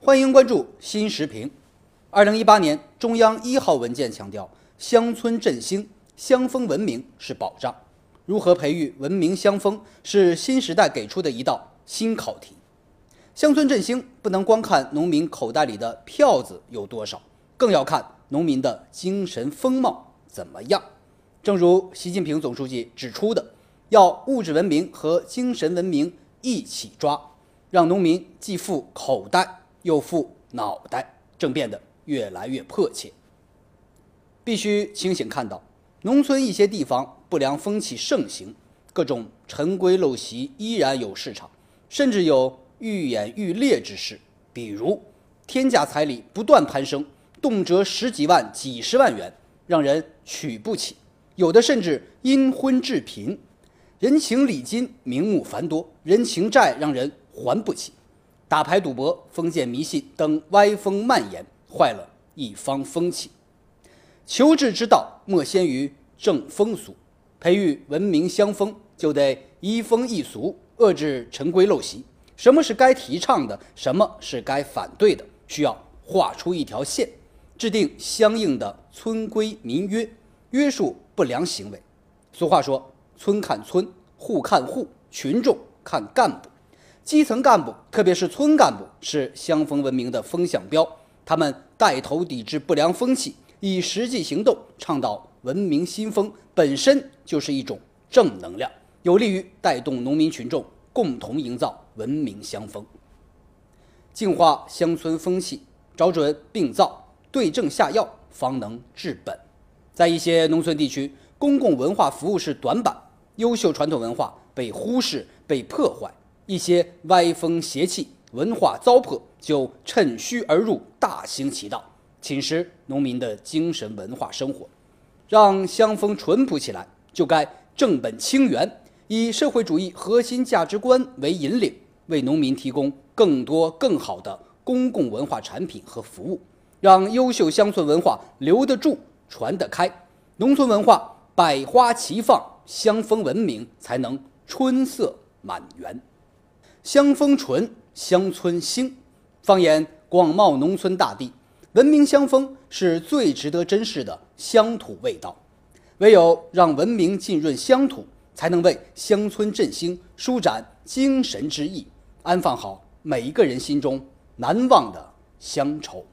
欢迎关注新时评。二零一八年中央一号文件强调，乡村振兴、乡风文明是保障。如何培育文明乡风，是新时代给出的一道新考题。乡村振兴不能光看农民口袋里的票子有多少，更要看农民的精神风貌怎么样。正如习近平总书记指出的，要物质文明和精神文明一起抓，让农民既富口袋又富脑袋，正变得越来越迫切。必须清醒看到，农村一些地方不良风气盛行，各种陈规陋习依然有市场，甚至有。愈演愈烈之势，比如天价彩礼不断攀升，动辄十几万、几十万元，让人娶不起；有的甚至因婚致贫，人情礼金名目繁多，人情债让人还不起；打牌赌博、封建迷信等歪风蔓延，坏了一方风气。求治之道，莫先于正风俗，培育文明乡风，就得移风易俗，遏制陈规陋习。什么是该提倡的，什么是该反对的，需要画出一条线，制定相应的村规民约，约束不良行为。俗话说：“村看村，户看户，群众看干部。”基层干部，特别是村干部，是乡风文明的风向标。他们带头抵制不良风气，以实际行动倡导文明新风，本身就是一种正能量，有利于带动农民群众。共同营造文明乡风，净化乡村风气，找准病灶，对症下药，方能治本。在一些农村地区，公共文化服务是短板，优秀传统文化被忽视、被破坏，一些歪风邪气、文化糟粕就趁虚而入，大行其道，侵蚀农民的精神文化生活。让乡风淳朴起来，就该正本清源。以社会主义核心价值观为引领，为农民提供更多更好的公共文化产品和服务，让优秀乡村文化留得住、传得开，农村文化百花齐放，乡风文明才能春色满园。乡风淳，乡村兴。放眼广袤农村大地，文明乡风是最值得珍视的乡土味道。唯有让文明浸润乡土。才能为乡村振兴舒展精神之翼，安放好每一个人心中难忘的乡愁。